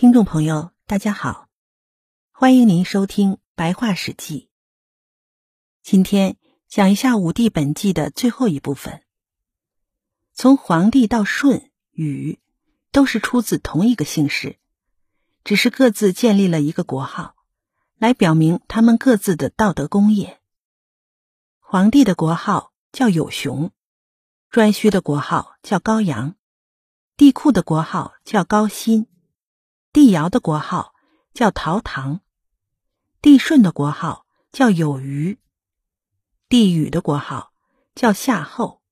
听众朋友，大家好，欢迎您收听《白话史记》。今天讲一下武帝本纪的最后一部分。从黄帝到舜、禹，都是出自同一个姓氏，只是各自建立了一个国号，来表明他们各自的道德功业。黄帝的国号叫有熊，颛顼的国号叫高阳，帝喾的国号叫高辛。帝尧的国号叫陶唐，帝舜的国号叫有虞，帝禹的国号叫夏后。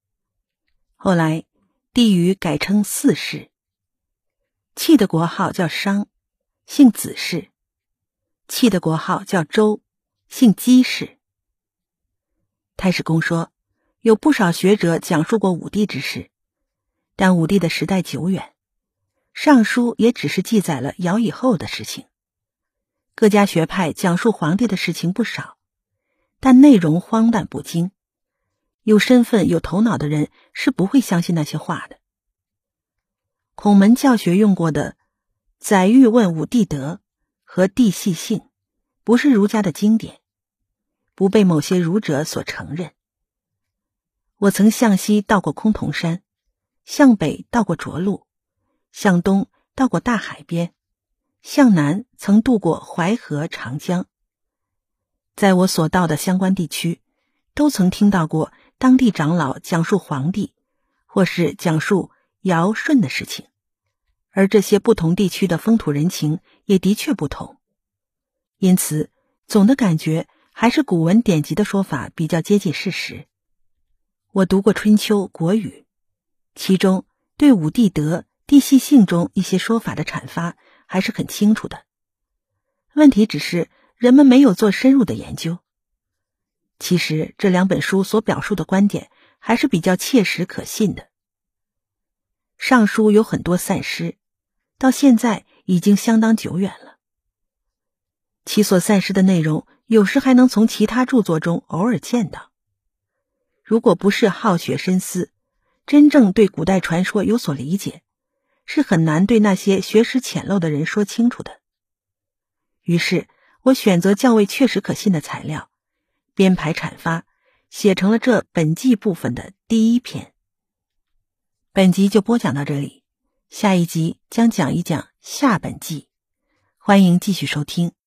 后来，帝禹改称四世。契的国号叫商，姓子氏；契的国号叫周，姓姬氏。太史公说，有不少学者讲述过武帝之事，但武帝的时代久远。尚书也只是记载了尧以后的事情。各家学派讲述皇帝的事情不少，但内容荒诞不经。有身份、有头脑的人是不会相信那些话的。孔门教学用过的“宰欲问武帝德”和“帝系姓”，不是儒家的经典，不被某些儒者所承认。我曾向西到过崆峒山，向北到过涿鹿。向东到过大海边，向南曾渡过淮河、长江。在我所到的相关地区，都曾听到过当地长老讲述皇帝，或是讲述尧舜的事情。而这些不同地区的风土人情也的确不同，因此总的感觉还是古文典籍的说法比较接近事实。我读过《春秋》《国语》，其中对武帝德。地系性中一些说法的阐发还是很清楚的，问题只是人们没有做深入的研究。其实这两本书所表述的观点还是比较切实可信的。上书有很多散失，到现在已经相当久远了。其所散失的内容，有时还能从其他著作中偶尔见到。如果不是好学深思，真正对古代传说有所理解。是很难对那些学识浅陋的人说清楚的。于是我选择较为确实可信的材料，编排阐发，写成了这本纪部分的第一篇。本集就播讲到这里，下一集将讲一讲下本纪，欢迎继续收听。